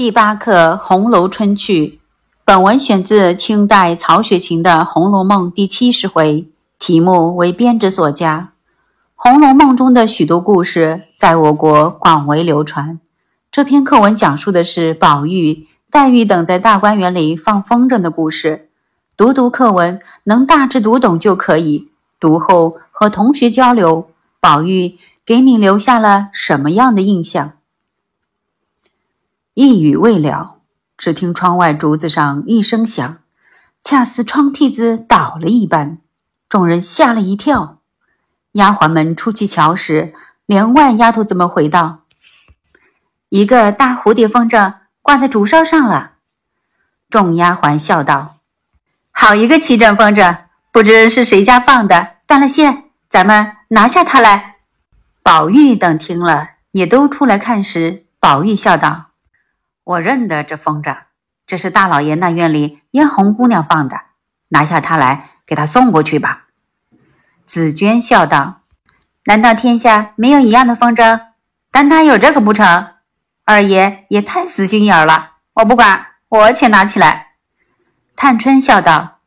第八课《红楼春趣》，本文选自清代曹雪芹的《红楼梦》第七十回，题目为编者所加。《红楼梦》中的许多故事在我国广为流传。这篇课文讲述的是宝玉、黛玉等在大观园里放风筝的故事。读读课文，能大致读懂就可以。读后和同学交流，宝玉给你留下了什么样的印象？一语未了，只听窗外竹子上一声响，恰似窗屉子倒了一般，众人吓了一跳。丫鬟们出去瞧时，帘外丫头怎么回道：“一个大蝴蝶风筝挂在竹梢上了。”众丫鬟笑道：“好一个齐整风筝，不知是谁家放的，断了线，咱们拿下它来。”宝玉等听了，也都出来看时，宝玉笑道。我认得这风筝，这是大老爷那院里嫣红姑娘放的，拿下它来，给她送过去吧。紫娟笑道：“难道天下没有一样的风筝？单单有这个不成？二爷也太死心眼了，我不管，我且拿起来。”探春笑道：“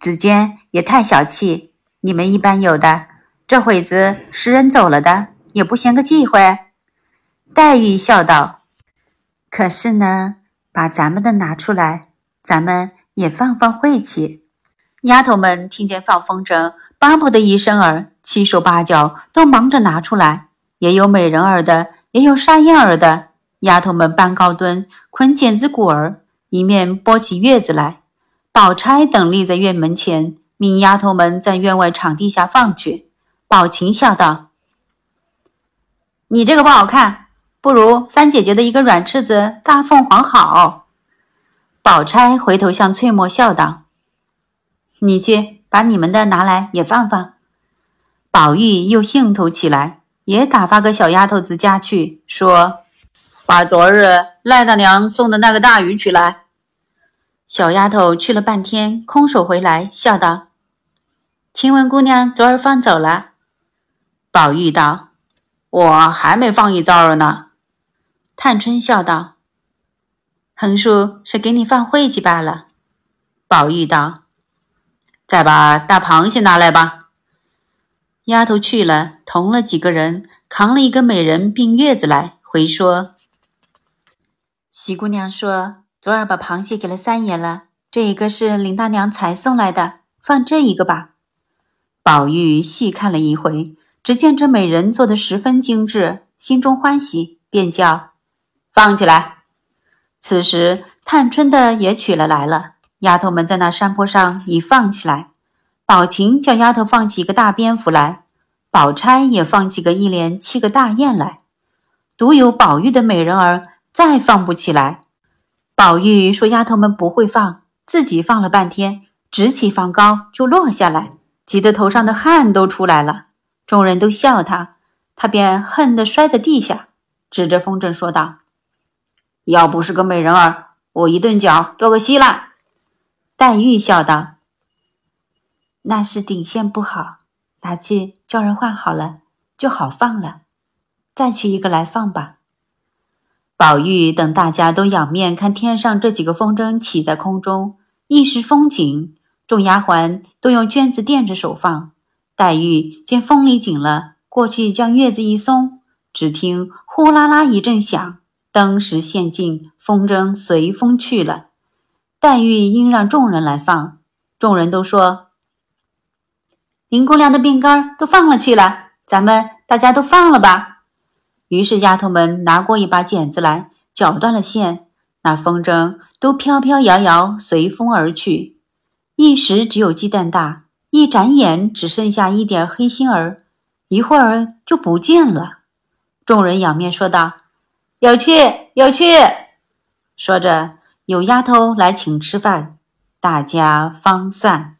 紫娟也太小气，你们一般有的，这会子识人走了的，也不嫌个忌讳。”黛玉笑道。可是呢，把咱们的拿出来，咱们也放放晦气。丫头们听见放风筝，巴不得一声儿，七手八脚都忙着拿出来。也有美人儿的，也有沙燕儿的。丫头们搬高墩，捆剪子鼓儿，一面拨起月子来。宝钗等立在院门前，命丫头们在院外场地下放去。宝琴笑道：“你这个不好看。”不如三姐姐的一个软翅子大凤凰好。宝钗回头向翠墨笑道：“你去把你们的拿来也放放。”宝玉又兴头起来，也打发个小丫头子家去，说：“把昨日赖大娘送的那个大鱼取来。”小丫头去了半天，空手回来，笑道：“晴雯姑娘昨儿放走了。”宝玉道：“我还没放一遭儿呢。”探春笑道：“横竖是给你放晦气罢了。”宝玉道：“再把大螃蟹拿来吧。”丫头去了，同了几个人，扛了一个美人并月子来，回说：“喜姑娘说，昨儿把螃蟹给了三爷了，这一个是林大娘才送来的，放这一个吧。”宝玉细看了一回，只见这美人做的十分精致，心中欢喜，便叫。放起来。此时，探春的也取了来了。丫头们在那山坡上已放起来。宝琴叫丫头放起一个大蝙蝠来，宝钗也放几个一连七个大雁来。独有宝玉的美人儿再放不起来。宝玉说：“丫头们不会放，自己放了半天，直起放高就落下来，急得头上的汗都出来了。众人都笑他，他便恨得摔在地下，指着风筝说道。”要不是个美人儿，我一顿脚剁个稀烂。黛玉笑道：“那是顶线不好，拿去叫人换好了，就好放了。再取一个来放吧。”宝玉等大家都仰面看天上这几个风筝起在空中，一时风景。众丫鬟都用绢子垫着手放。黛玉见风力紧了，过去将月子一松，只听呼啦啦一阵响。当时现尽，风筝随风去了。黛玉应让众人来放，众人都说：“林姑娘的病根都放了去了，咱们大家都放了吧。”于是丫头们拿过一把剪子来，绞断了线，那风筝都飘飘摇摇，随风而去。一时只有鸡蛋大，一眨眼只剩下一点黑心儿，一会儿就不见了。众人仰面说道。有趣，有趣。说着，有丫头来请吃饭，大家方散。